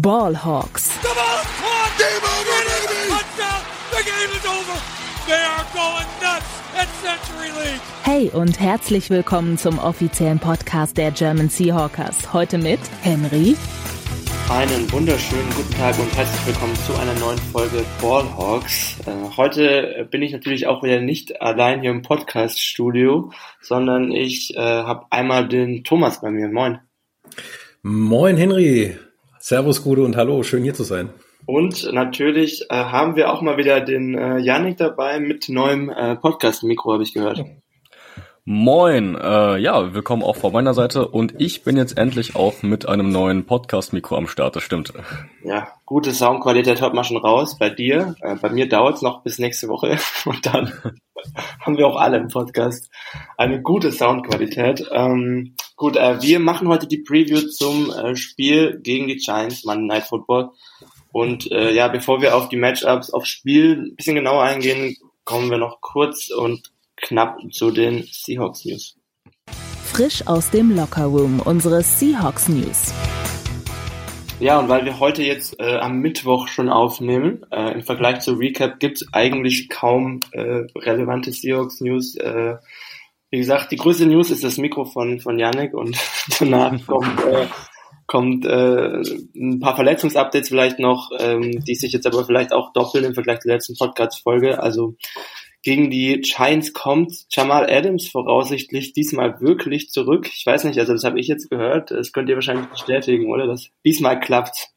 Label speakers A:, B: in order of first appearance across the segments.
A: Ballhawks. Hey und herzlich willkommen zum offiziellen Podcast der German Seahawkers. Heute mit Henry.
B: Einen wunderschönen guten Tag und herzlich willkommen zu einer neuen Folge Ballhawks. Äh, heute bin ich natürlich auch wieder nicht allein hier im Podcast-Studio, sondern ich äh, habe einmal den Thomas bei mir. Moin.
C: Moin Henry. Servus, Gude und hallo, schön hier zu sein.
B: Und natürlich äh, haben wir auch mal wieder den äh, Yannick dabei mit neuem äh, Podcast-Mikro, habe ich gehört.
D: Moin, äh, ja, willkommen auch von meiner Seite und ich bin jetzt endlich auch mit einem neuen Podcast-Mikro am Start, das stimmt.
B: Ja, gute Soundqualität hört man schon raus bei dir. Äh, bei mir dauert es noch bis nächste Woche und dann haben wir auch alle im Podcast eine gute Soundqualität. Ähm, gut, äh, wir machen heute die Preview zum äh, Spiel gegen die Giants, Monday Night Football. Und äh, ja, bevor wir auf die Matchups, aufs Spiel ein bisschen genauer eingehen, kommen wir noch kurz und knapp zu den Seahawks News.
A: Frisch aus dem Locker Room, unsere Seahawks News.
B: Ja, und weil wir heute jetzt äh, am Mittwoch schon aufnehmen, äh, im Vergleich zur Recap gibt es eigentlich kaum äh, relevante Seahawks News. Äh, wie gesagt, die größte News ist das Mikro von, von Yannick und danach kommt äh, kommt äh, ein paar Verletzungsupdates vielleicht noch, ähm, die sich jetzt aber vielleicht auch doppeln im Vergleich zur letzten Podcast-Folge. Also gegen die Giants kommt Jamal Adams voraussichtlich diesmal wirklich zurück. Ich weiß nicht, also das habe ich jetzt gehört. Das könnt ihr wahrscheinlich bestätigen, oder? Das diesmal klappt.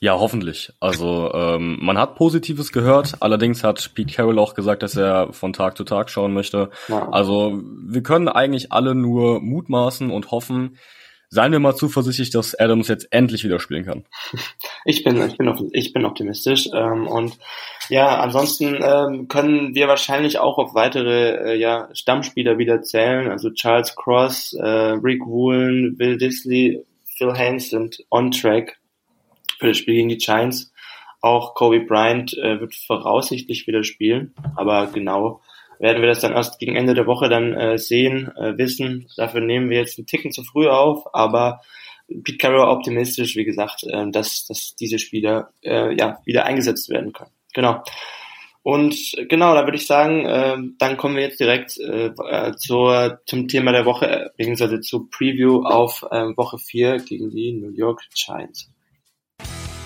D: Ja, hoffentlich. Also ähm, man hat Positives gehört. Allerdings hat Pete Carroll auch gesagt, dass er von Tag zu Tag schauen möchte. Ja. Also wir können eigentlich alle nur mutmaßen und hoffen, Seien wir mal zuversichtlich, dass Adams jetzt endlich wieder spielen kann.
B: Ich bin, ich bin, ich bin optimistisch. Ähm, und ja, ansonsten ähm, können wir wahrscheinlich auch auf weitere äh, ja, Stammspieler wieder zählen. Also Charles Cross, äh, Rick Woolen, Will Disley, Phil Haynes sind on track für das Spiel gegen die Giants. Auch Kobe Bryant äh, wird voraussichtlich wieder spielen, aber genau werden wir das dann erst gegen Ende der Woche dann äh, sehen, äh, wissen. Dafür nehmen wir jetzt einen Ticken zu früh auf, aber Pete Carroll optimistisch, wie gesagt, äh, dass, dass diese Spieler äh, ja wieder eingesetzt werden können. Genau. Und genau, da würde ich sagen, äh, dann kommen wir jetzt direkt äh, äh zur, zum Thema der Woche, äh, beziehungsweise zur Preview auf äh, Woche 4 gegen die New York Giants.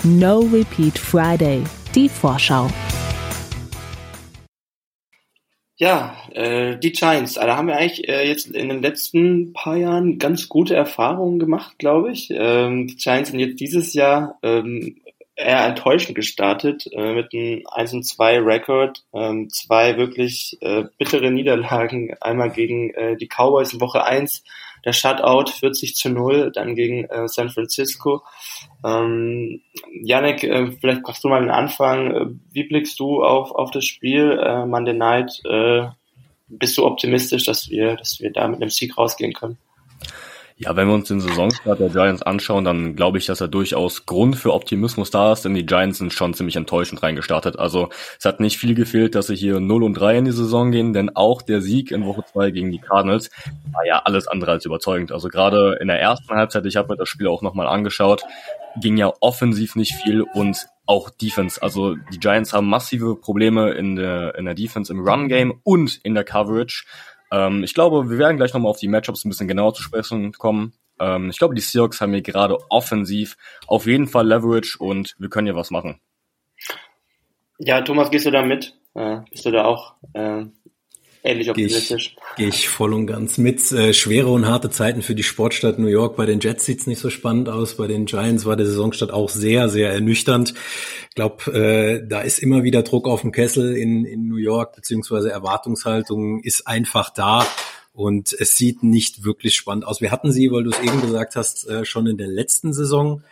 A: No Repeat Friday, die Vorschau.
B: Ja, äh, die Giants, da haben wir eigentlich äh, jetzt in den letzten paar Jahren ganz gute Erfahrungen gemacht, glaube ich. Ähm, die Giants sind jetzt dieses Jahr ähm, eher enttäuschend gestartet äh, mit einem 1 und 2 Rekord, ähm, zwei wirklich äh, bittere Niederlagen, einmal gegen äh, die Cowboys in Woche 1 der Shutout 40 zu 0, dann gegen äh, San Francisco. Ähm, Janek, äh, vielleicht brauchst du mal den Anfang. Äh, wie blickst du auf, auf das Spiel äh, Monday Night? Äh, bist du optimistisch, dass wir, dass wir da mit einem Sieg rausgehen können?
D: Ja, wenn wir uns den Saisonstart der Giants anschauen, dann glaube ich, dass er durchaus Grund für Optimismus da ist, denn die Giants sind schon ziemlich enttäuschend reingestartet. Also es hat nicht viel gefehlt, dass sie hier 0 und 3 in die Saison gehen, denn auch der Sieg in Woche 2 gegen die Cardinals war ja alles andere als überzeugend. Also gerade in der ersten Halbzeit, ich habe mir das Spiel auch nochmal angeschaut, ging ja offensiv nicht viel und auch Defense. Also die Giants haben massive Probleme in der, in der Defense im Run-Game und in der Coverage. Ähm, ich glaube, wir werden gleich nochmal auf die Matchups ein bisschen genauer zu sprechen kommen. Ähm, ich glaube, die Seahawks haben hier gerade offensiv auf jeden Fall Leverage und wir können hier was machen.
B: Ja, Thomas, gehst du da mit? Äh, bist du da auch äh, ähnlich optimistisch.
C: Gehe ich, geh ich voll und ganz mit. Äh, schwere und harte Zeiten für die Sportstadt New York. Bei den Jets sieht's nicht so spannend aus. Bei den Giants war der Saisonstart auch sehr, sehr ernüchternd. Ich glaube, äh, da ist immer wieder Druck auf dem Kessel in, in New York, beziehungsweise Erwartungshaltung ist einfach da. Und es sieht nicht wirklich spannend aus. Wir hatten sie, weil du es eben gesagt hast, äh, schon in der letzten Saison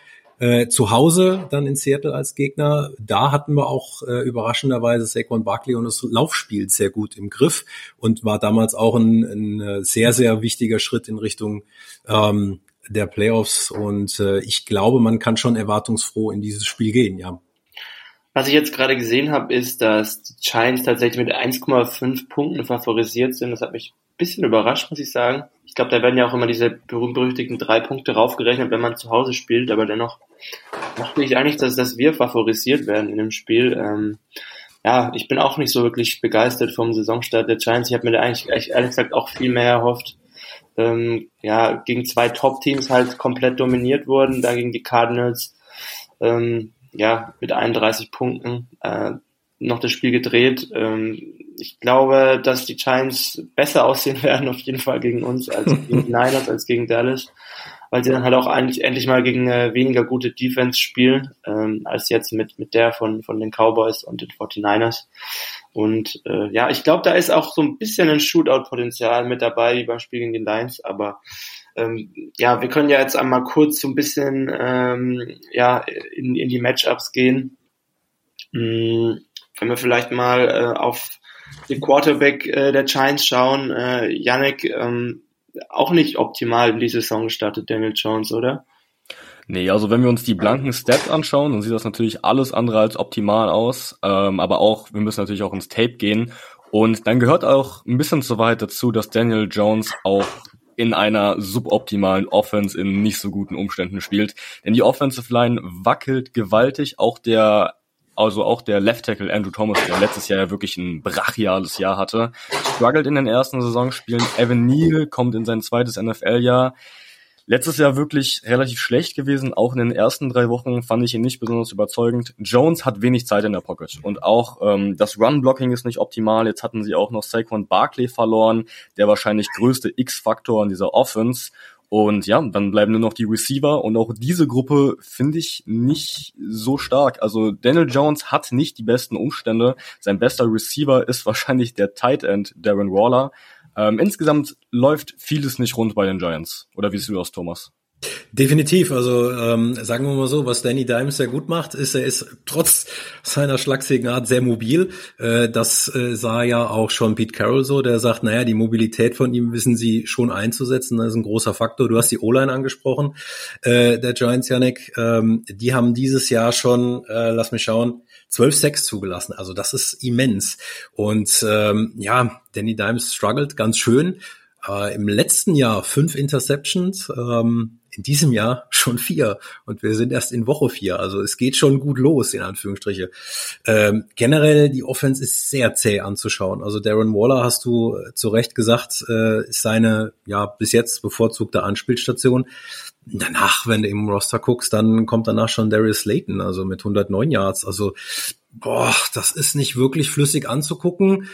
C: äh, zu Hause dann in Seattle als Gegner, da hatten wir auch äh, überraschenderweise Saquon Barkley und das Laufspiel sehr gut im Griff und war damals auch ein, ein äh, sehr, sehr wichtiger Schritt in Richtung ähm, der Playoffs. Und äh, ich glaube, man kann schon erwartungsfroh in dieses Spiel gehen, ja.
B: Was ich jetzt gerade gesehen habe, ist, dass die Giants tatsächlich mit 1,5 Punkten favorisiert sind. Das hat mich bisschen überrascht, muss ich sagen. Ich glaube, da werden ja auch immer diese berühmt-berüchtigten drei Punkte raufgerechnet, wenn man zu Hause spielt, aber dennoch dachte ich eigentlich, dass, dass wir favorisiert werden in dem Spiel. Ähm, ja, ich bin auch nicht so wirklich begeistert vom Saisonstart der Giants. Ich habe mir da eigentlich ehrlich gesagt auch viel mehr erhofft. Ähm, ja, gegen zwei Top-Teams halt komplett dominiert wurden, da gegen die Cardinals, ähm, ja, mit 31 Punkten. Äh, noch das Spiel gedreht. Ähm, ich glaube, dass die Giants besser aussehen werden, auf jeden Fall gegen uns, als gegen die Niners, als gegen Dallas, weil sie dann halt auch eigentlich endlich mal gegen äh, weniger gute Defense spielen, ähm, als jetzt mit, mit der von, von den Cowboys und den 49ers. Und äh, ja, ich glaube, da ist auch so ein bisschen ein Shootout-Potenzial mit dabei, wie beim Spiel gegen die Lions, aber ähm, ja, wir können ja jetzt einmal kurz so ein bisschen ähm, ja, in, in die Matchups gehen. Wenn wir vielleicht mal äh, auf den Quarterback äh, der Giants schauen, äh, Yannick, ähm, auch nicht optimal in die Saison gestartet, Daniel Jones, oder?
D: Nee, also wenn wir uns die blanken Stats anschauen, dann sieht das natürlich alles andere als optimal aus. Ähm, aber auch, wir müssen natürlich auch ins Tape gehen. Und dann gehört auch ein bisschen zu weit dazu, dass Daniel Jones auch in einer suboptimalen Offense in nicht so guten Umständen spielt. Denn die Offensive Line wackelt gewaltig. Auch der also auch der Left Tackle Andrew Thomas, der letztes Jahr ja wirklich ein brachiales Jahr hatte, struggelt in den ersten Saisonspielen. Evan Neal kommt in sein zweites NFL-Jahr. Letztes Jahr wirklich relativ schlecht gewesen. Auch in den ersten drei Wochen fand ich ihn nicht besonders überzeugend. Jones hat wenig Zeit in der Pocket und auch ähm, das Run-Blocking ist nicht optimal. Jetzt hatten sie auch noch Saquon Barkley verloren, der wahrscheinlich größte X-Faktor in dieser Offense. Und ja, dann bleiben nur noch die Receiver und auch diese Gruppe finde ich nicht so stark. Also Daniel Jones hat nicht die besten Umstände. Sein bester Receiver ist wahrscheinlich der Tight End Darren Waller. Ähm, insgesamt läuft vieles nicht rund bei den Giants. Oder wie siehst du das, Thomas?
C: Definitiv. Also ähm, sagen wir mal so, was Danny Dimes sehr gut macht, ist, er ist trotz seiner schlagsigen Art sehr mobil. Äh, das äh, sah ja auch schon Pete Carroll so, der sagt, naja, die Mobilität von ihm wissen sie schon einzusetzen. Das ist ein großer Faktor. Du hast die O-Line angesprochen, äh, der Giants, Yannick. Ähm, die haben dieses Jahr schon, äh, lass mich schauen, zwölf Sacks zugelassen. Also das ist immens. Und ähm, ja, Danny Dimes struggelt ganz schön. Äh, Im letzten Jahr fünf Interceptions. Ähm, in diesem Jahr schon vier und wir sind erst in Woche vier. Also es geht schon gut los, in Anführungsstriche. Ähm, generell, die Offense ist sehr zäh anzuschauen. Also Darren Waller, hast du zu Recht gesagt, äh, ist seine ja bis jetzt bevorzugte Anspielstation. Danach, wenn du im Roster guckst, dann kommt danach schon Darius Slayton, also mit 109 Yards. Also, boah, das ist nicht wirklich flüssig anzugucken.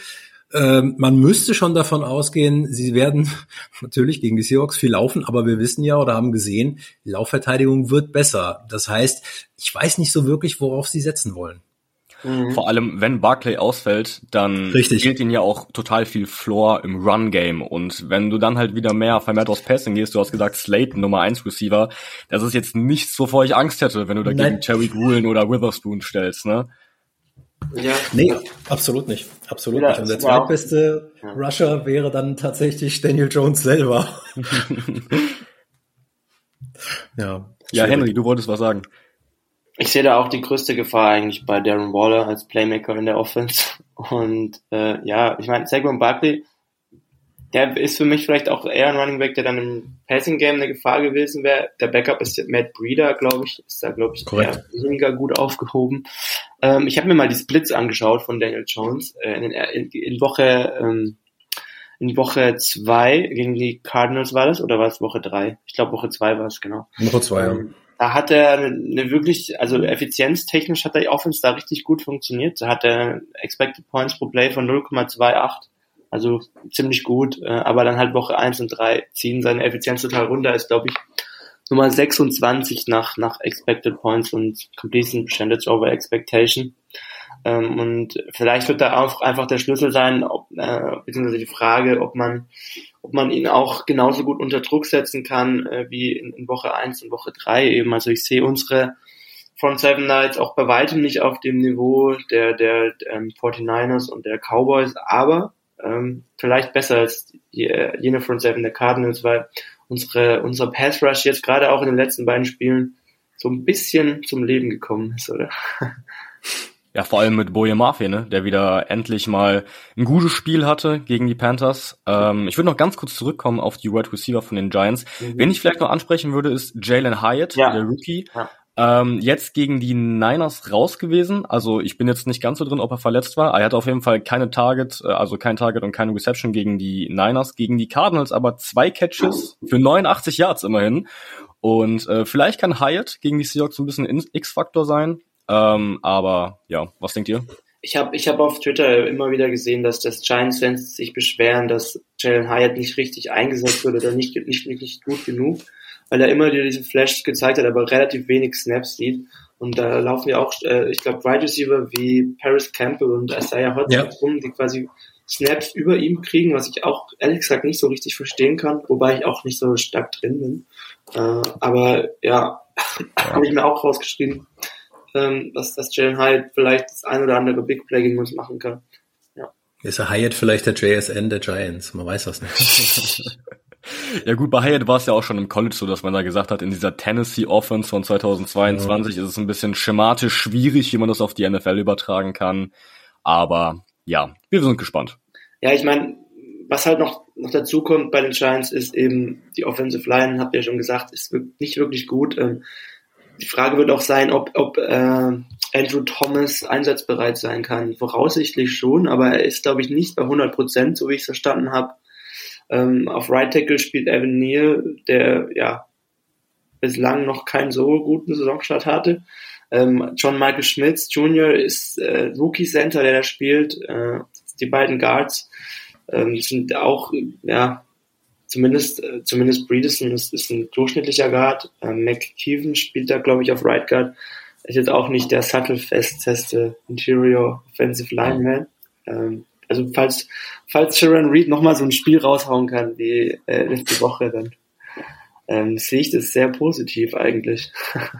C: Ähm, man müsste schon davon ausgehen, sie werden natürlich gegen die Seahawks viel laufen, aber wir wissen ja oder haben gesehen, die Laufverteidigung wird besser. Das heißt, ich weiß nicht so wirklich, worauf sie setzen wollen.
D: Mhm. Vor allem, wenn Barclay ausfällt, dann
C: Richtig.
D: gilt ihnen ja auch total viel Floor im Run-Game. Und wenn du dann halt wieder mehr vermehrt aus Passing gehst, du hast gesagt, Slate Nummer 1 Receiver, das ist jetzt nichts, wovor ich Angst hätte, wenn du dagegen Nein. Terry Woolen oder Witherspoon stellst, ne?
C: Ja. Nee, absolut nicht. Absolut ja, nicht. Und der zweitbeste ja. Rusher wäre dann tatsächlich Daniel Jones selber.
D: ja. Ja, Henry, du wolltest was sagen.
B: Ich sehe da auch die größte Gefahr eigentlich bei Darren Waller als Playmaker in der Offense. Und äh, ja, ich meine, Saquon Barkley der ist für mich vielleicht auch eher ein Running Back, der dann im Passing Game eine Gefahr gewesen wäre. Der Backup ist Matt Breeder, glaube ich, ist da glaube ich eher weniger gut aufgehoben. Ähm, ich habe mir mal die Splits angeschaut von Daniel Jones äh, in, in, in, Woche ähm, in Woche zwei gegen die Cardinals war das oder war es Woche drei? Ich glaube Woche zwei war es genau.
C: Woche zwei. Ähm,
B: ja. Da hat er eine, wirklich, also effizienztechnisch hat der Offense da richtig gut funktioniert. Da hat er Expected Points pro Play von 0,28 also ziemlich gut, äh, aber dann halt Woche 1 und 3 ziehen seine Effizienz total runter, ist glaube ich Nummer 26 nach, nach Expected Points und Completion Percentage over Expectation. Ähm, und vielleicht wird da auch einfach der Schlüssel sein, ob, äh, beziehungsweise die Frage, ob man, ob man ihn auch genauso gut unter Druck setzen kann, äh, wie in, in Woche 1 und Woche 3 eben. Also ich sehe unsere Front Seven Knights auch bei weitem nicht auf dem Niveau der, der ähm, 49ers und der Cowboys, aber ähm, vielleicht besser als äh, jene Front Seven der Cardinals, weil unsere, unser Pass Rush jetzt gerade auch in den letzten beiden Spielen so ein bisschen zum Leben gekommen ist, oder?
D: Ja, vor allem mit Boje Mafe, ne, der wieder endlich mal ein gutes Spiel hatte gegen die Panthers. Ähm, ich würde noch ganz kurz zurückkommen auf die Wide Receiver von den Giants. Mhm. Wen ich vielleicht noch ansprechen würde, ist Jalen Hyatt, ja. der Rookie. Ja. Ähm, jetzt gegen die Niners raus gewesen. Also ich bin jetzt nicht ganz so drin, ob er verletzt war. Er hatte auf jeden Fall keine Target, äh, also kein Target und keine Reception gegen die Niners. Gegen die Cardinals aber zwei Catches für 89 Yards immerhin. Und äh, vielleicht kann Hyatt gegen die Seahawks ein bisschen X-Faktor sein. Ähm, aber ja, was denkt ihr?
B: Ich habe ich hab auf Twitter immer wieder gesehen, dass das Giants-Fans sich beschweren, dass Jalen Hyatt nicht richtig eingesetzt wurde oder nicht, nicht, nicht gut genug, weil er immer wieder diese Flash gezeigt hat, aber relativ wenig Snaps sieht. Und da laufen ja auch, äh, ich glaube, Wide Receiver wie Paris Campbell und Isaiah Hodgins ja. rum, die quasi Snaps über ihm kriegen, was ich auch ehrlich gesagt nicht so richtig verstehen kann, wobei ich auch nicht so stark drin bin. Äh, aber ja, habe ich mir auch rausgeschrieben ähm, dass, dass Jalen Hyatt vielleicht das ein oder andere Big Play gegen uns machen kann. Ja.
C: Ist er Hyatt vielleicht der JSN der Giants? Man weiß das nicht.
D: Ja gut, bei Hyatt war es ja auch schon im College so, dass man da gesagt hat, in dieser Tennessee Offense von 2022 ja. ist es ein bisschen schematisch schwierig, wie man das auf die NFL übertragen kann. Aber ja, wir sind gespannt.
B: Ja, ich meine, was halt noch, noch dazu kommt bei den Giants ist eben die Offensive Line, habt ihr ja schon gesagt, ist nicht wirklich gut. Ähm, die Frage wird auch sein, ob, ob äh, Andrew Thomas einsatzbereit sein kann. Voraussichtlich schon, aber er ist, glaube ich, nicht bei 100 Prozent, so wie ich es verstanden habe. Ähm, auf Right Tackle spielt Evan Neal, der ja bislang noch keinen so guten Saisonstart hatte. Ähm, John Michael Schmitz Jr. ist äh, Rookie Center, der da spielt. Äh, die beiden Guards ähm, sind auch ja zumindest, äh, zumindest Breedison ist, ist ein durchschnittlicher Guard. Äh, McKeevan spielt da, glaube ich, auf Right Guard. Ist jetzt auch nicht der sattelfesteste Interior Offensive Lineman. Ähm, also falls, falls Sharon Reed nochmal so ein Spiel raushauen kann wie äh, letzte Woche, dann ähm, sehe ich das sehr positiv eigentlich.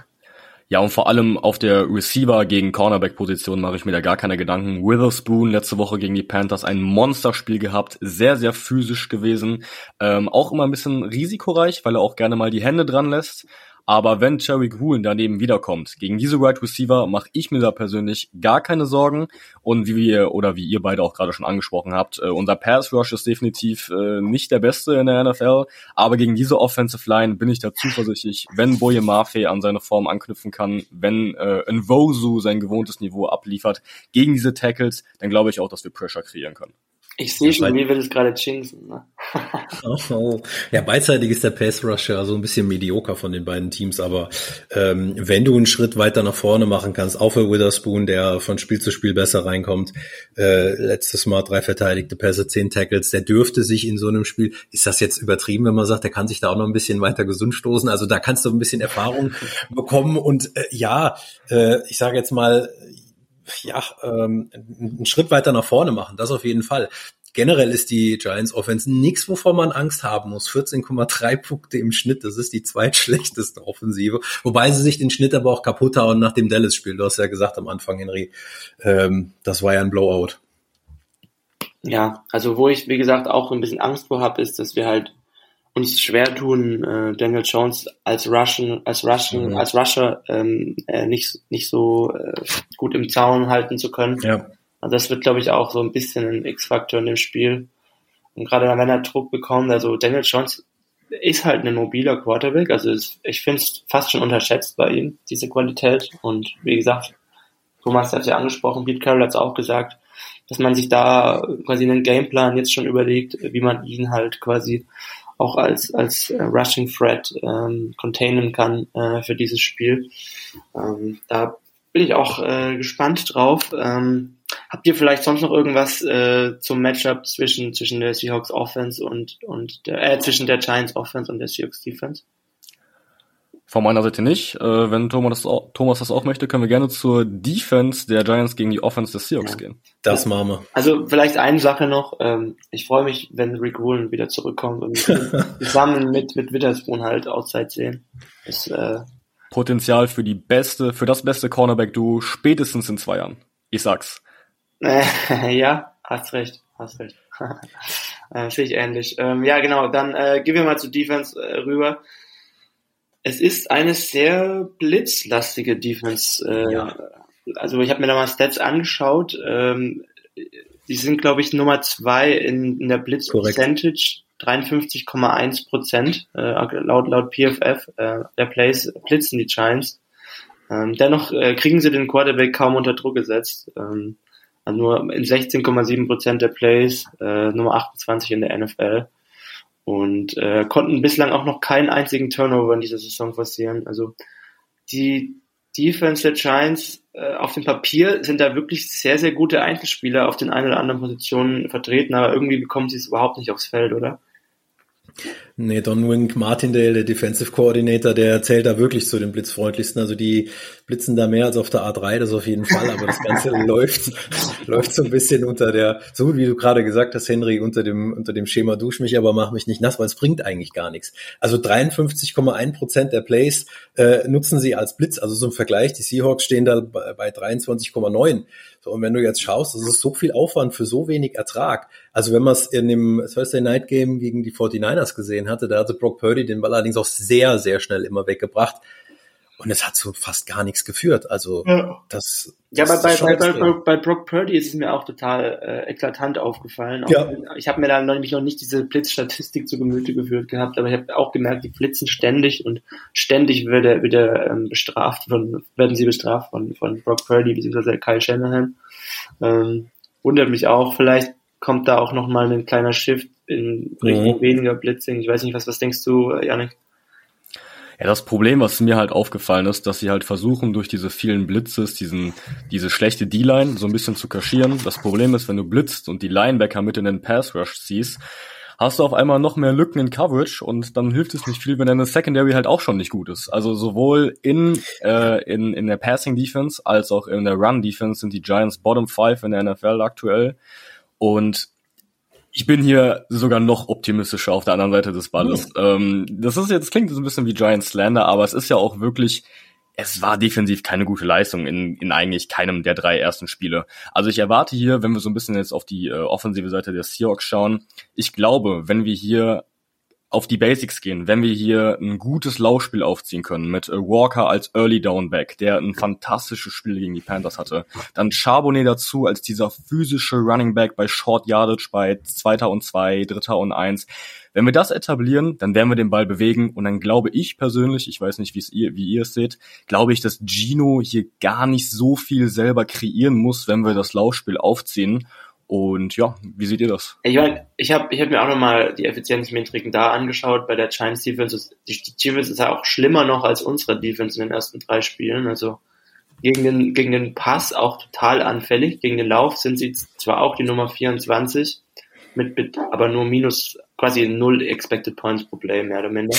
D: Ja, und vor allem auf der Receiver gegen Cornerback-Position mache ich mir da gar keine Gedanken. Witherspoon letzte Woche gegen die Panthers ein Monsterspiel gehabt, sehr, sehr physisch gewesen. Ähm, auch immer ein bisschen risikoreich, weil er auch gerne mal die Hände dran lässt. Aber wenn Cherry Gruen daneben wiederkommt, gegen diese Wide Receiver mache ich mir da persönlich gar keine Sorgen. Und wie wir oder wie ihr beide auch gerade schon angesprochen habt, äh, unser Pass Rush ist definitiv äh, nicht der beste in der NFL. Aber gegen diese Offensive Line bin ich da zuversichtlich, wenn Boye Mafe an seine Form anknüpfen kann, wenn äh, Nwosu sein gewohntes Niveau abliefert gegen diese Tackles, dann glaube ich auch, dass wir Pressure kreieren können.
B: Ich sehe schon, mir wird es gerade jinxen. Ne?
C: oh, oh. Ja, beidseitig ist der Pass Rusher so ein bisschen medioker von den beiden Teams, aber ähm, wenn du einen Schritt weiter nach vorne machen kannst, auch für Witherspoon, der von Spiel zu Spiel besser reinkommt, äh, letztes Mal drei verteidigte Pässe, zehn Tackles, der dürfte sich in so einem Spiel, ist das jetzt übertrieben, wenn man sagt, der kann sich da auch noch ein bisschen weiter gesund stoßen, also da kannst du ein bisschen Erfahrung bekommen und äh, ja, äh, ich sage jetzt mal, ja, ähm, einen Schritt weiter nach vorne machen, das auf jeden Fall. Generell ist die Giants Offense nichts, wovor man Angst haben muss. 14,3 Punkte im Schnitt, das ist die zweitschlechteste Offensive. Wobei sie sich den Schnitt aber auch kaputt hauen nach dem Dallas-Spiel. Du hast ja gesagt am Anfang, Henry, ähm, das war ja ein Blowout.
B: Ja, also wo ich, wie gesagt, auch ein bisschen Angst vor habe, ist, dass wir halt uns schwer tun, äh, Daniel Jones als Russian, als Russian, mhm. als Rusher ähm, äh, nicht nicht so äh, gut im Zaun halten zu können. Ja. Also das wird, glaube ich, auch so ein bisschen ein X-Faktor in dem Spiel. Und gerade wenn er Druck bekommt, also Daniel Jones ist halt ein mobiler Quarterback, also ist, ich finde es fast schon unterschätzt bei ihm, diese Qualität. Und wie gesagt, Thomas hat ja angesprochen, Pete Carroll hat es auch gesagt, dass man sich da quasi einen Gameplan jetzt schon überlegt, wie man ihn halt quasi auch als, als äh, Rushing Threat ähm, containen kann äh, für dieses Spiel. Ähm, da bin ich auch äh, gespannt drauf. Ähm, habt ihr vielleicht sonst noch irgendwas äh, zum Matchup zwischen, zwischen der Seahawks Offense und, und der, äh, zwischen der Giants Offense und der Seahawks Defense?
D: Von meiner Seite nicht. Äh, wenn Thomas das, auch, Thomas das auch möchte, können wir gerne zur Defense der Giants gegen die Offense des Seahawks ja. gehen.
C: Das machen wir.
B: Also vielleicht eine Sache noch. Ähm, ich freue mich, wenn Rick Woolen wieder zurückkommt und zusammen mit, mit Witherspoon halt Outside sehen. Das, äh,
D: Potenzial für die beste, für das beste Cornerback-Duo spätestens in zwei Jahren. Ich sag's.
B: ja, hast recht, hast recht. äh, Sehe ich ähnlich. Ähm, ja, genau, dann äh, gehen wir mal zur Defense äh, rüber. Es ist eine sehr blitzlastige Defense. Äh, ja. also ich habe mir da mal Stats angeschaut. Ähm, die sind, glaube ich, Nummer zwei in, in der Blitz Percentage. 53,1 Prozent äh, laut laut PFF äh, der Plays blitzen die Giants. Ähm, dennoch äh, kriegen sie den Quarterback kaum unter Druck gesetzt. Ähm, also nur in 16,7 Prozent der Plays, äh, Nummer 28 in der NFL. Und äh, konnten bislang auch noch keinen einzigen Turnover in dieser Saison forcieren. Also die Defense der Giants äh, auf dem Papier sind da wirklich sehr, sehr gute Einzelspieler auf den einen oder anderen Positionen vertreten, aber irgendwie bekommen sie es überhaupt nicht aufs Feld, oder?
C: Nee, Don Wink Martindale, der Defensive Coordinator, der zählt da wirklich zu den blitzfreundlichsten. Also die blitzen da mehr als auf der A3, das auf jeden Fall. Aber das Ganze läuft, läuft so ein bisschen unter der, so wie du gerade gesagt hast, Henry, unter dem, unter dem Schema dusch mich, aber mach mich nicht nass, weil es bringt eigentlich gar nichts. Also 53,1 Prozent der Plays äh, nutzen sie als Blitz. Also so im Vergleich, die Seahawks stehen da bei, bei 23,9. So, und wenn du jetzt schaust, das ist so viel Aufwand für so wenig Ertrag. Also wenn man es in dem Thursday Night Game gegen die 49ers gesehen hatte, da hatte Brock Purdy den Ball allerdings auch sehr, sehr schnell immer weggebracht. Und es hat so fast gar nichts geführt. Also ja. das,
B: das. Ja, bei, bei, bei, bei, bei Brock Purdy ist es mir auch total äh, eklatant aufgefallen. Auch, ja. Ich habe mir da nämlich noch nicht diese Blitzstatistik zu Gemüte geführt gehabt, aber ich habe auch gemerkt, die blitzen ständig und ständig wird er wieder ähm, bestraft von, werden sie bestraft von, von Brock Purdy bzw. Kyle Shanahan. Ähm, wundert mich auch, vielleicht kommt da auch nochmal ein kleiner Shift in Richtung mhm. weniger Blitzing. Ich weiß nicht, was, was denkst du, Janik?
D: Ja, das Problem, was mir halt aufgefallen ist, dass sie halt versuchen, durch diese vielen Blitzes, diesen, diese schlechte D-Line so ein bisschen zu kaschieren. Das Problem ist, wenn du blitzt und die Linebacker mit in den Pass Rush ziehst, hast du auf einmal noch mehr Lücken in Coverage und dann hilft es nicht viel, wenn deine Secondary halt auch schon nicht gut ist. Also sowohl in, äh, in, in der Passing Defense als auch in der Run Defense sind die Giants Bottom Five in der NFL aktuell. Und ich bin hier sogar noch optimistischer auf der anderen Seite des Balles. Mhm. Das ist jetzt klingt so ein bisschen wie Giant Slander, aber es ist ja auch wirklich, es war defensiv keine gute Leistung in, in eigentlich keinem der drei ersten Spiele. Also ich erwarte hier, wenn wir so ein bisschen jetzt auf die äh, offensive Seite der Seahawks schauen, ich glaube, wenn wir hier auf die Basics gehen, wenn wir hier ein gutes Laufspiel aufziehen können mit äh, Walker als Early Down Back, der ein fantastisches Spiel gegen die Panthers hatte, dann Charbonnet dazu als dieser physische Running Back bei Short Yardage bei Zweiter und Zwei, Dritter und Eins. Wenn wir das etablieren, dann werden wir den Ball bewegen und dann glaube ich persönlich, ich weiß nicht, wie es ihr, wie ihr es seht, glaube ich, dass Gino hier gar nicht so viel selber kreieren muss, wenn wir das Laufspiel aufziehen und ja, wie seht ihr das?
B: Ich meine, ich habe ich hab mir auch nochmal die Effizienzmetriken da angeschaut bei der Giants Defense. Die, Defense ist ja auch schlimmer noch als unsere Defense in den ersten drei Spielen. Also gegen den, gegen den Pass auch total anfällig. Gegen den Lauf sind sie zwar auch die Nummer 24, mit, mit aber nur minus quasi null Expected Points pro Play, mehr oder minder.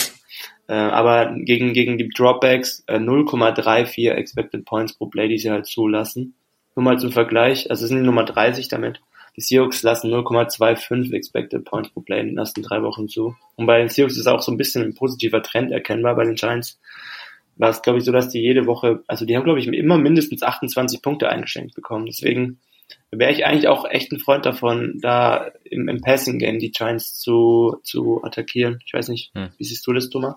B: Äh, aber gegen, gegen die Dropbacks äh, 0,34 Expected Points pro Play, die sie halt zulassen. Nur mal zum Vergleich, also sind die Nummer 30 damit. Die Seahawks lassen 0,25 Expected Points pro Play in den ersten drei Wochen zu. Und bei den Seahawks ist auch so ein bisschen ein positiver Trend erkennbar. Bei den Giants war es, glaube ich, so, dass die jede Woche, also die haben, glaube ich, immer mindestens 28 Punkte eingeschenkt bekommen. Deswegen wäre ich eigentlich auch echt ein Freund davon, da im, im Passing Game die Giants zu, zu attackieren. Ich weiß nicht, hm. wie siehst du das, Thomas?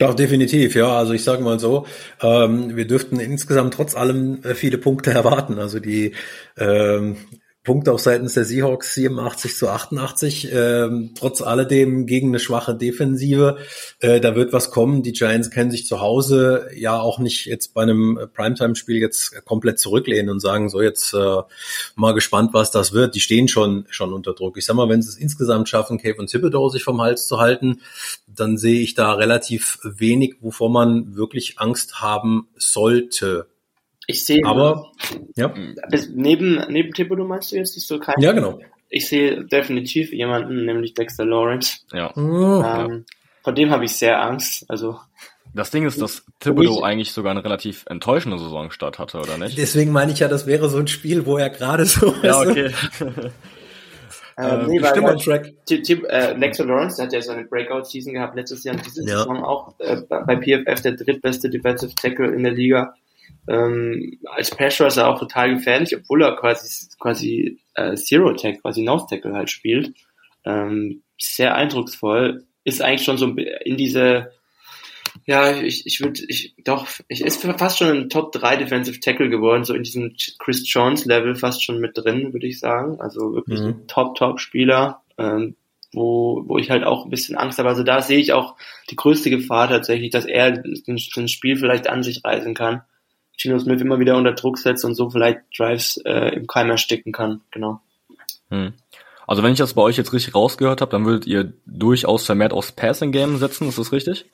C: Ja, definitiv, ja. Also ich sage mal so, ähm, wir dürften insgesamt trotz allem äh, viele Punkte erwarten. Also die ähm, Punkte auf seitens der Seahawks 87 zu 88. Ähm, trotz alledem gegen eine schwache Defensive. Äh, da wird was kommen. Die Giants können sich zu Hause ja auch nicht jetzt bei einem Primetime-Spiel jetzt komplett zurücklehnen und sagen, so jetzt äh, mal gespannt, was das wird. Die stehen schon schon unter Druck. Ich sag mal, wenn sie es insgesamt schaffen, Cave und Thibodeau sich vom Hals zu halten, dann sehe ich da relativ wenig, wovor man wirklich Angst haben sollte.
B: Ich sehe.
C: Aber, ja.
B: Neben, neben Thibodeau meinst du jetzt, siehst du keinen?
C: Ja, genau.
B: Ich sehe definitiv jemanden, nämlich Dexter Lawrence.
D: Ja.
B: Oh. Ähm, von dem habe ich sehr Angst. Also.
D: Das Ding ist, dass Thibodeau eigentlich sogar eine relativ enttäuschende Saisonstart hatte, oder nicht?
C: Deswegen meine ich ja, das wäre so ein Spiel, wo er gerade so
D: Ja, okay.
B: Ähm, nee, weil, weil, Track. Äh, Lexo Lawrence, der hat ja so eine Breakout-Season gehabt letztes Jahr und diese ja. Saison auch äh, bei PFF der drittbeste Defensive Tackle in der Liga ähm, als Pass Rusher auch total gefährlich, obwohl er quasi quasi äh, Zero Tag, quasi Nose Tackle halt spielt. Ähm, sehr eindrucksvoll. Ist eigentlich schon so in diese Ja, ich, ich würde, ich, doch, ich ist fast schon ein Top 3 Defensive Tackle geworden, so in diesem Chris Jones Level fast schon mit drin, würde ich sagen. Also wirklich mhm. ein Top, Top Spieler, ähm, wo, wo ich halt auch ein bisschen Angst habe. Also da sehe ich auch die größte Gefahr tatsächlich, dass er ein Spiel vielleicht an sich reißen kann. Gino Smith immer wieder unter Druck setzt und so vielleicht Drives äh, im Keim ersticken kann, genau.
D: Hm. Also wenn ich das bei euch jetzt richtig rausgehört habe, dann würdet ihr durchaus vermehrt aufs Passing Game setzen, ist das richtig?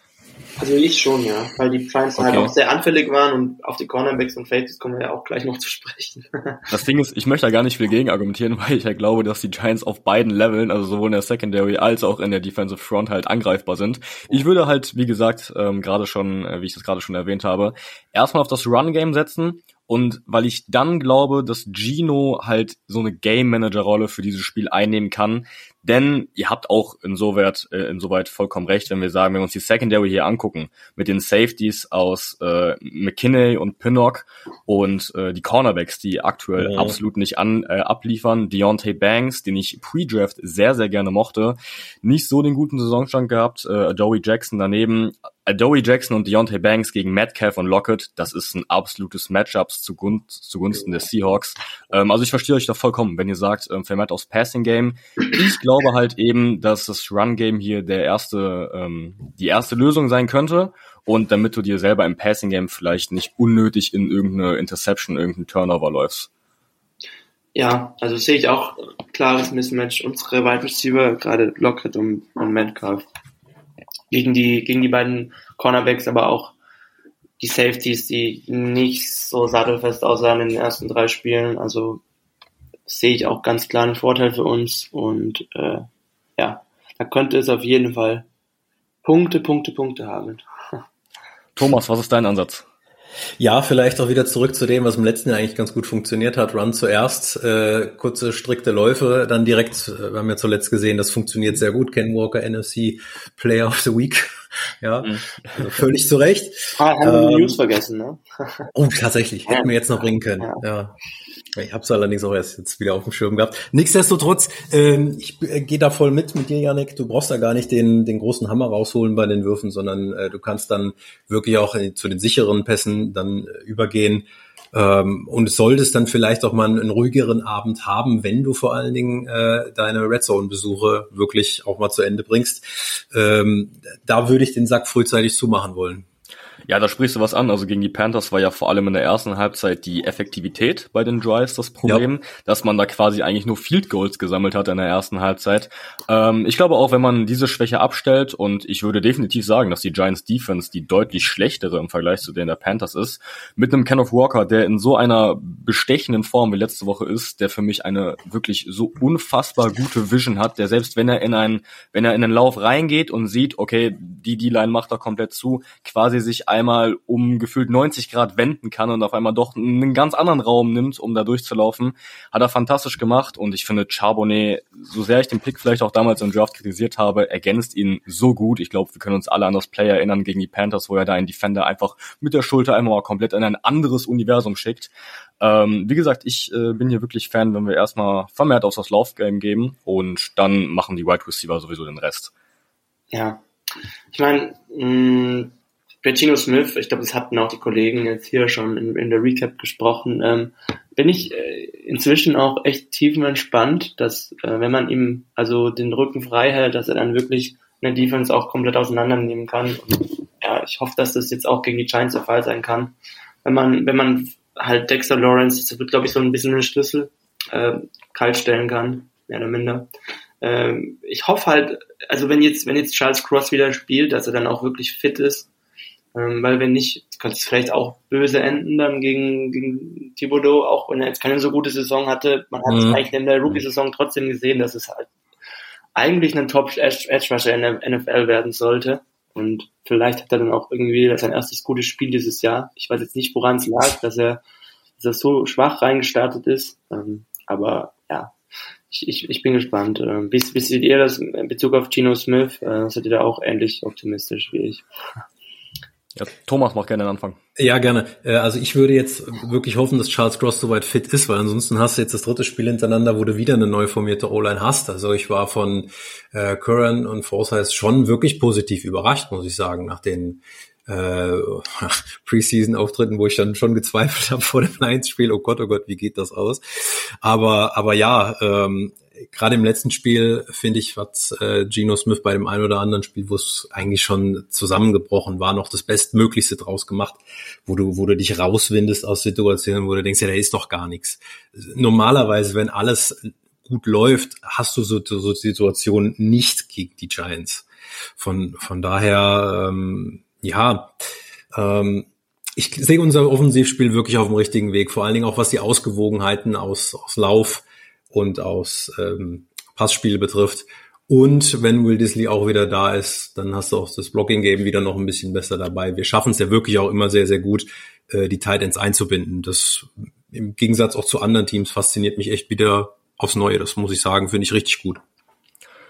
B: Also ich schon, ja, weil die Giants halt okay. halt auch sehr anfällig waren und auf die Cornerbacks und Faces kommen wir ja auch gleich noch zu sprechen.
D: das Ding ist, ich möchte da gar nicht viel gegen argumentieren, weil ich ja glaube, dass die Giants auf beiden Leveln, also sowohl in der Secondary als auch in der Defensive Front halt angreifbar sind. Ich würde halt, wie gesagt, ähm, gerade schon, äh, wie ich das gerade schon erwähnt habe, erstmal auf das Run-Game setzen und weil ich dann glaube, dass Gino halt so eine Game Manager Rolle für dieses Spiel einnehmen kann, denn ihr habt auch insoweit, äh, insoweit vollkommen recht, wenn wir sagen, wenn wir uns die Secondary hier angucken, mit den Safeties aus äh, McKinney und Pinnock und äh, die Cornerbacks, die aktuell ja. absolut nicht an, äh, abliefern, Deontay Banks, den ich pre-Draft sehr, sehr gerne mochte, nicht so den guten Saisonstand gehabt, äh, Joey Jackson daneben, Adobe Jackson und Deontay Banks gegen Metcalf und Lockett, das ist ein absolutes Matchup zugunsten, zugunsten der Seahawks. Ähm, also ich verstehe euch da vollkommen, wenn ihr sagt, ähm, vermehrt aufs Passing Game. Ich glaube halt eben, dass das Run Game hier der erste, ähm, die erste Lösung sein könnte. Und damit du dir selber im Passing Game vielleicht nicht unnötig in irgendeine Interception, irgendeinen Turnover läufst.
B: Ja, also sehe ich auch klares Mismatch. Unsere Wide Receiver, gerade Lockett und, und Metcalf, gegen die, gegen die beiden Cornerbacks, aber auch die Safeties, die nicht so sattelfest aussahen in den ersten drei Spielen. Also sehe ich auch ganz klar einen Vorteil für uns und äh, ja, da könnte es auf jeden Fall Punkte, Punkte, Punkte haben.
D: Thomas, was ist dein Ansatz?
C: Ja, vielleicht auch wieder zurück zu dem, was im letzten Jahr eigentlich ganz gut funktioniert hat. Run zuerst, äh, kurze, strikte Läufe, dann direkt, äh, wir haben ja zuletzt gesehen, das funktioniert sehr gut. Ken Walker, NFC Player of the Week. ja, mhm. also völlig zu Recht.
B: Ah, haben wir ähm, News vergessen, ne?
C: oh, tatsächlich, hätten wir jetzt noch bringen können. Ja. ja. Ich habe es allerdings auch erst jetzt wieder auf dem Schirm gehabt. Nichtsdestotrotz, ähm, ich äh, gehe da voll mit mit dir, Janik. Du brauchst da gar nicht den, den großen Hammer rausholen bei den Würfen, sondern äh, du kannst dann wirklich auch äh, zu den sicheren Pässen dann äh, übergehen. Ähm, und solltest dann vielleicht auch mal einen, einen, ruhigeren Abend haben, wenn du vor allen Dingen äh, deine Red Zone-Besuche wirklich auch mal zu Ende bringst. Ähm, da würde ich den Sack frühzeitig zumachen wollen.
D: Ja, da sprichst du was an. Also gegen die Panthers war ja vor allem in der ersten Halbzeit die Effektivität bei den Drives das Problem, ja. dass man da quasi eigentlich nur Field Goals gesammelt hat in der ersten Halbzeit. Ähm, ich glaube auch, wenn man diese Schwäche abstellt und ich würde definitiv sagen, dass die Giants Defense die deutlich schlechtere im Vergleich zu denen der Panthers ist, mit einem Kenneth Walker, der in so einer bestechenden Form wie letzte Woche ist, der für mich eine wirklich so unfassbar gute Vision hat, der selbst wenn er in einen, wenn er in den Lauf reingeht und sieht, okay, die D-Line macht da komplett zu, quasi sich einmal um gefühlt 90 Grad wenden kann und auf einmal doch einen ganz anderen Raum nimmt, um da durchzulaufen, hat er fantastisch gemacht und ich finde Charbonnet, so sehr ich den Pick vielleicht auch damals im Draft kritisiert habe, ergänzt ihn so gut. Ich glaube, wir können uns alle an das Play erinnern gegen die Panthers, wo er da einen Defender einfach mit der Schulter einmal mal komplett in ein anderes Universum schickt. Ähm, wie gesagt, ich äh, bin hier wirklich Fan, wenn wir erstmal vermehrt auf das Laufgame geben und dann machen die Wide Receiver sowieso den Rest.
B: Ja, ich meine, Gino Smith, ich glaube, das hatten auch die Kollegen jetzt hier schon in, in der Recap gesprochen, ähm, bin ich äh, inzwischen auch echt tiefenentspannt, dass äh, wenn man ihm also den Rücken frei hält, dass er dann wirklich eine Defense auch komplett auseinandernehmen kann. Und, ja, ich hoffe, dass das jetzt auch gegen die Giants der Fall sein kann. Wenn man, wenn man halt Dexter Lawrence, das wird glaube ich so ein bisschen ein Schlüssel, äh, kalt kann, mehr oder minder. Ähm, ich hoffe halt, also wenn jetzt, wenn jetzt Charles Cross wieder spielt, dass er dann auch wirklich fit ist ähm, weil wenn nicht, könnte es vielleicht auch böse enden dann gegen, gegen Thibodeau, auch wenn er jetzt keine so gute Saison hatte. Man hat es mhm. eigentlich in der Rookie-Saison trotzdem gesehen, dass es halt eigentlich ein Top-Edge-Rusher in der NFL werden sollte. Und vielleicht hat er dann auch irgendwie sein erstes gutes Spiel dieses Jahr. Ich weiß jetzt nicht, woran es lag, dass er, dass er so schwach reingestartet ist. Ähm, aber ja, ich, ich, ich bin gespannt. Ähm, wie, wie seht ihr das in Bezug auf Gino Smith? Äh, seid ihr da auch ähnlich optimistisch wie ich?
D: Ja, Thomas macht gerne den Anfang.
C: Ja, gerne. Äh, also ich würde jetzt wirklich hoffen, dass Charles Cross soweit fit ist, weil ansonsten hast du jetzt das dritte Spiel hintereinander, wo du wieder eine neu formierte O-Line hast. Also ich war von äh, Curran und Forsyth schon wirklich positiv überrascht, muss ich sagen, nach den äh, Preseason-Auftritten, wo ich dann schon gezweifelt habe vor dem Lions-Spiel, oh Gott, oh Gott, wie geht das aus? Aber, aber ja, ähm, gerade im letzten Spiel, finde ich, hat äh, Geno Smith bei dem einen oder anderen Spiel, wo es eigentlich schon zusammengebrochen war, noch das Bestmöglichste draus gemacht, wo du, wo du dich rauswindest aus Situationen, wo du denkst, ja, da ist doch gar nichts. Normalerweise, wenn alles gut läuft, hast du so, so Situationen nicht gegen die Giants. Von, von daher, ähm, ja, ähm, ich sehe unser Offensivspiel wirklich auf dem richtigen Weg, vor allen Dingen auch was die Ausgewogenheiten aus, aus Lauf und aus ähm, Passspiel betrifft. Und wenn Will Disley auch wieder da ist, dann hast du auch das Blocking-Game wieder noch ein bisschen besser dabei. Wir schaffen es ja wirklich auch immer sehr, sehr gut, äh, die Tight Ends einzubinden. Das im Gegensatz auch zu anderen Teams fasziniert mich echt wieder aufs Neue. Das muss ich sagen, finde ich richtig gut.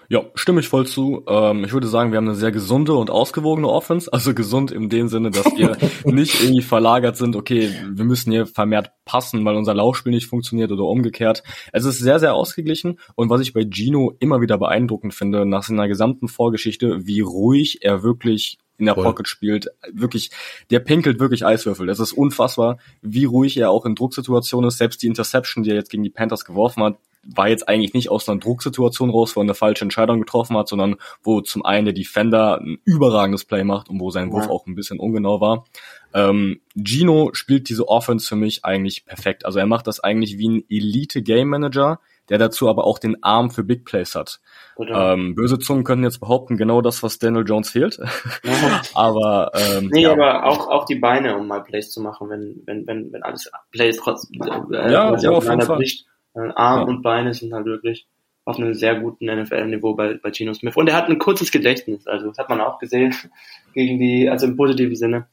D: Ja, stimme ich voll zu. Ähm, ich würde sagen, wir haben eine sehr gesunde und ausgewogene Offense. Also gesund in dem Sinne, dass wir nicht irgendwie verlagert sind, okay, wir müssen hier vermehrt passen, weil unser Laufspiel nicht funktioniert oder umgekehrt. Es ist sehr, sehr ausgeglichen. Und was ich bei Gino immer wieder beeindruckend finde, nach seiner gesamten Vorgeschichte, wie ruhig er wirklich in der Voll. Pocket spielt, wirklich, der pinkelt wirklich Eiswürfel. Es ist unfassbar, wie ruhig er auch in Drucksituationen ist. Selbst die Interception, die er jetzt gegen die Panthers geworfen hat, war jetzt eigentlich nicht aus einer Drucksituation raus, wo er eine falsche Entscheidung getroffen hat, sondern wo zum einen der Defender ein überragendes Play macht und wo sein Wurf ja. auch ein bisschen ungenau war. Ähm, Gino spielt diese Offense für mich eigentlich perfekt. Also er macht das eigentlich wie ein Elite Game Manager, der dazu aber auch den Arm für Big Plays hat. Ähm, böse Zungen könnten jetzt behaupten, genau das, was Daniel Jones fehlt. aber ähm,
B: nee, ja. aber auch auch die Beine, um mal Plays zu machen, wenn wenn wenn wenn alles Plays trotz äh, ja, ja, auf jeden Fall. Bricht. Arm ja. und Beine sind halt wirklich auf einem sehr guten NFL-Niveau bei, bei Gino Smith. Und er hat ein kurzes Gedächtnis, also das hat man auch gesehen, gegen die, also im positiven Sinne,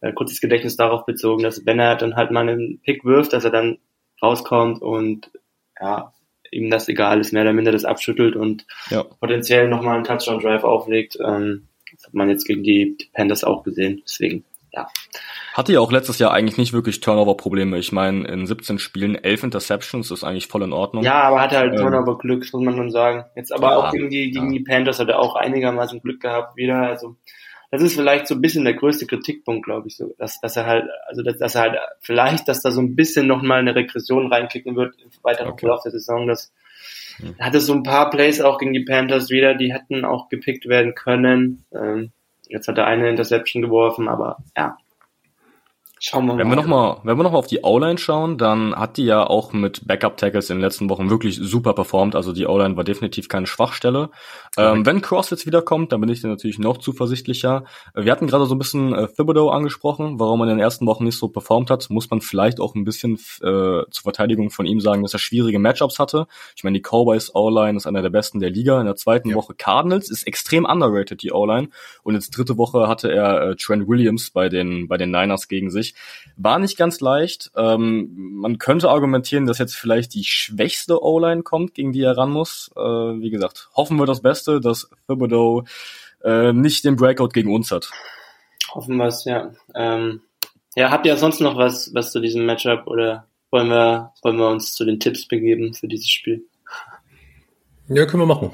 B: äh, kurzes Gedächtnis darauf bezogen, dass wenn er dann halt mal einen Pick wirft, dass er dann rauskommt und ja, ihm das egal ist, mehr oder minder das abschüttelt und ja. potenziell nochmal einen Touchdown-Drive auflegt. Ähm, das hat man jetzt gegen die Panthers auch gesehen. Deswegen, ja.
D: Hatte ja auch letztes Jahr eigentlich nicht wirklich Turnover-Probleme. Ich meine, in 17 Spielen 11 Interceptions ist eigentlich voll in Ordnung.
B: Ja, aber hatte halt ähm, Turnover-Glück, muss man nun sagen. Jetzt aber ja, auch gegen die, gegen ja. die Panthers hat er auch einigermaßen Glück gehabt wieder. Also das ist vielleicht so ein bisschen der größte Kritikpunkt, glaube ich, so, dass, dass er halt, also dass, dass er halt vielleicht, dass da so ein bisschen nochmal eine Regression reinkicken wird im weiteren okay. Verlauf der Saison. Das hm. hatte so ein paar Plays auch gegen die Panthers wieder, die hätten auch gepickt werden können. Ähm, jetzt hat er eine Interception geworfen, aber ja,
D: Schauen wir mal. Wenn wir nochmal, wenn wir noch mal auf die O-Line schauen, dann hat die ja auch mit Backup-Tackles in den letzten Wochen wirklich super performt. Also die O-Line war definitiv keine Schwachstelle. Ähm, wenn Cross jetzt wiederkommt, dann bin ich natürlich noch zuversichtlicher. Wir hatten gerade so ein bisschen äh, Thibodeau angesprochen, warum er in den ersten Wochen nicht so performt hat. Muss man vielleicht auch ein bisschen äh, zur Verteidigung von ihm sagen, dass er schwierige Matchups hatte. Ich meine, die Cowboys O-Line ist einer der besten der Liga. In der zweiten ja. Woche Cardinals ist extrem underrated, die O-Line. Und jetzt dritte Woche hatte er äh, Trent Williams bei den, bei den Niners gegen sich. War nicht ganz leicht. Ähm, man könnte argumentieren, dass jetzt vielleicht die schwächste O-Line kommt, gegen die er ran muss. Äh, wie gesagt, hoffen wir das Beste, dass Thibodeau äh, nicht den Breakout gegen uns hat.
B: Hoffen wir es, ja. Ähm, ja, habt ihr sonst noch was, was zu diesem Matchup oder wollen wir, wollen wir uns zu den Tipps begeben für dieses Spiel?
C: Ja, können wir machen.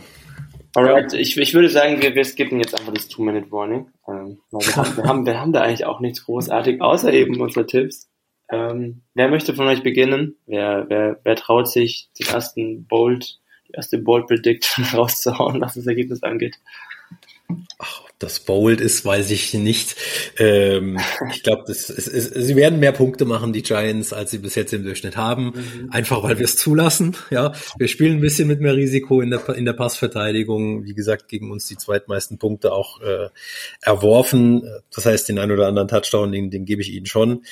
B: Alright, ich, ich würde sagen, wir, wir skippen jetzt einfach das Two-Minute-Warning. Ähm, wir, haben, wir, haben, wir haben da eigentlich auch nichts großartig, außer eben unsere Tipps. Ähm, wer möchte von euch beginnen? Wer, wer, wer traut sich, den ersten Bold, die erste Bold Prediction rauszuhauen, was das Ergebnis angeht?
C: Ach, ob das bold ist, weiß ich nicht. Ähm, ich glaube, sie werden mehr Punkte machen, die Giants, als sie bis jetzt im Durchschnitt haben. Mhm. Einfach weil wir es zulassen. Ja, wir spielen ein bisschen mit mehr Risiko in der, in der Passverteidigung. Wie gesagt, gegen uns die zweitmeisten Punkte auch äh, erworfen. Das heißt, den einen oder anderen Touchdown, den, den gebe ich ihnen schon.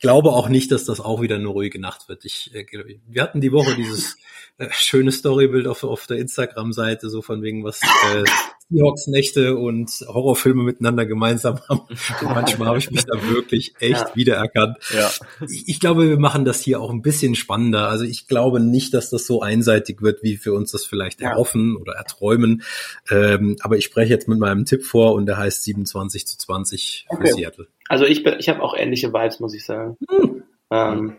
C: Glaube auch nicht, dass das auch wieder eine ruhige Nacht wird. Ich, äh, wir hatten die Woche dieses äh, schöne Storybild auf, auf der Instagram-Seite, so von wegen, was äh, Seahawks-Nächte und Horrorfilme miteinander gemeinsam haben. Und manchmal habe ich mich da wirklich echt ja. wiedererkannt. Ja. Ich, ich, glaube, wir machen das hier auch ein bisschen spannender. Also ich glaube nicht, dass das so einseitig wird, wie wir uns das vielleicht ja. erhoffen oder erträumen. Ähm, aber ich spreche jetzt mit meinem Tipp vor und der heißt 27 zu 20 für okay. Seattle.
B: Also ich, bin, ich habe auch ähnliche Vibes, muss ich sagen. Hm. Ähm,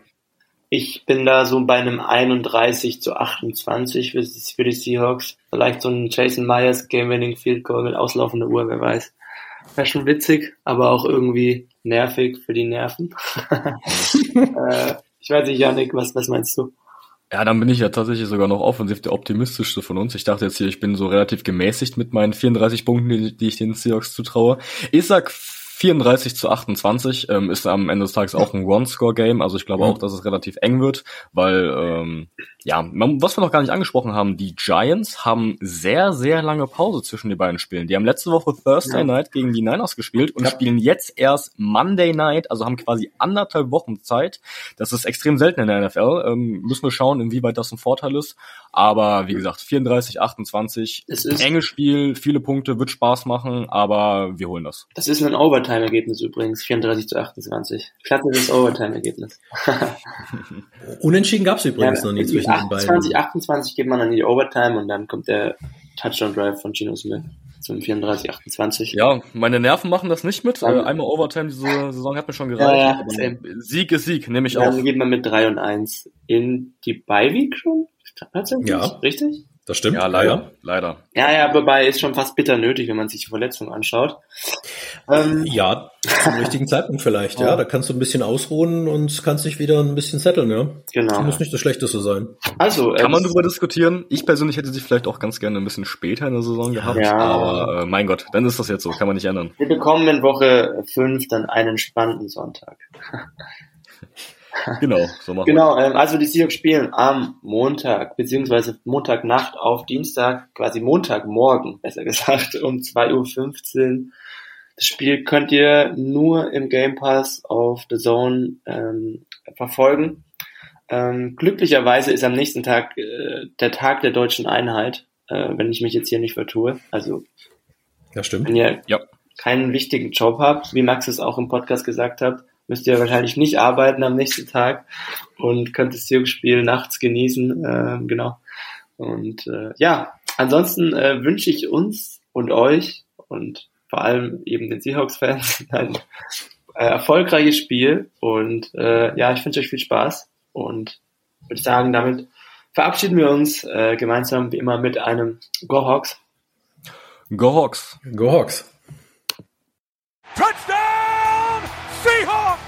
B: ich bin da so bei einem 31 zu 28 für, die Seahawks. Vielleicht so ein Jason Myers Game-Winning Field Goal mit auslaufender Uhr, wer weiß. Wäre schon witzig, aber auch irgendwie nervig für die Nerven. äh, ich weiß nicht, Janik, was, was meinst du?
D: Ja, dann bin ich ja tatsächlich sogar noch offensiv der optimistischste von uns. Ich dachte jetzt hier, ich bin so relativ gemäßigt mit meinen 34 Punkten, die, die ich den Seahawks zutraue. Ich sag 34 zu 28 ähm, ist am Ende des Tages auch ein One-Score-Game. Also ich glaube auch, dass es relativ eng wird, weil ähm, ja, man, was wir noch gar nicht angesprochen haben, die Giants haben sehr, sehr lange Pause zwischen den beiden Spielen. Die haben letzte Woche Thursday ja. Night gegen die Niners gespielt und ja. spielen jetzt erst Monday Night, also haben quasi anderthalb Wochen Zeit. Das ist extrem selten in der NFL. Ähm, müssen wir schauen, inwieweit das ein Vorteil ist. Aber wie gesagt, 34, 28, es ist enges Spiel, viele Punkte, wird Spaß machen, aber wir holen das.
B: Das ist ein Overtime-Ergebnis übrigens, 34 zu 28. Klassisches Overtime-Ergebnis.
C: Unentschieden gab es übrigens ja, noch nie zwischen
B: 28, 28 geht man dann in die Overtime und dann kommt der Touchdown Drive von Gino Smith zum 34, 28.
D: Ja, meine Nerven machen das nicht mit. Dann, einmal Overtime diese Saison hat mir schon gereicht. Ja, ja, Sieg ist Sieg, nehme ich
B: dann
D: auf.
B: Dann geht man mit 3 und 1 in die Bye schon. Tatsächlich? Ja. Richtig?
C: Das stimmt.
D: Ja, leider, leider.
B: Ja, ja, wobei ist schon fast bitter nötig, wenn man sich die Verletzung anschaut.
C: Ähm, ja, zum richtigen Zeitpunkt vielleicht, ja. Da kannst du ein bisschen ausruhen und kannst dich wieder ein bisschen setteln, ja. Genau. Das muss nicht das Schlechteste sein.
D: Also, kann man darüber diskutieren. Ich persönlich hätte sie vielleicht auch ganz gerne ein bisschen später in der Saison gehabt, ja. aber äh, mein Gott, dann ist das jetzt so, kann man nicht ändern.
B: Wir bekommen in Woche 5 dann einen spannenden Sonntag.
D: Genau, so machen
B: Genau, ähm, also die Seahawks spielen am Montag, beziehungsweise Montagnacht auf Dienstag, quasi Montagmorgen, besser gesagt, um 2.15 Uhr. Das Spiel könnt ihr nur im Game Pass auf The Zone ähm, verfolgen. Ähm, glücklicherweise ist am nächsten Tag äh, der Tag der deutschen Einheit, äh, wenn ich mich jetzt hier nicht vertue. Also,
C: ja, stimmt.
B: wenn ihr ja. keinen wichtigen Job habt, wie Max es auch im Podcast gesagt hat, müsst ihr wahrscheinlich nicht arbeiten am nächsten Tag und könnt das Seahawks-Spiel nachts genießen. Äh, genau. Und äh, ja, ansonsten äh, wünsche ich uns und euch und vor allem eben den Seahawks-Fans ein äh, erfolgreiches Spiel. Und äh, ja, ich wünsche euch viel Spaß und würde sagen, damit verabschieden wir uns äh, gemeinsam wie immer mit einem Go Hawks.
D: Go Hawks.
C: Go Hawks.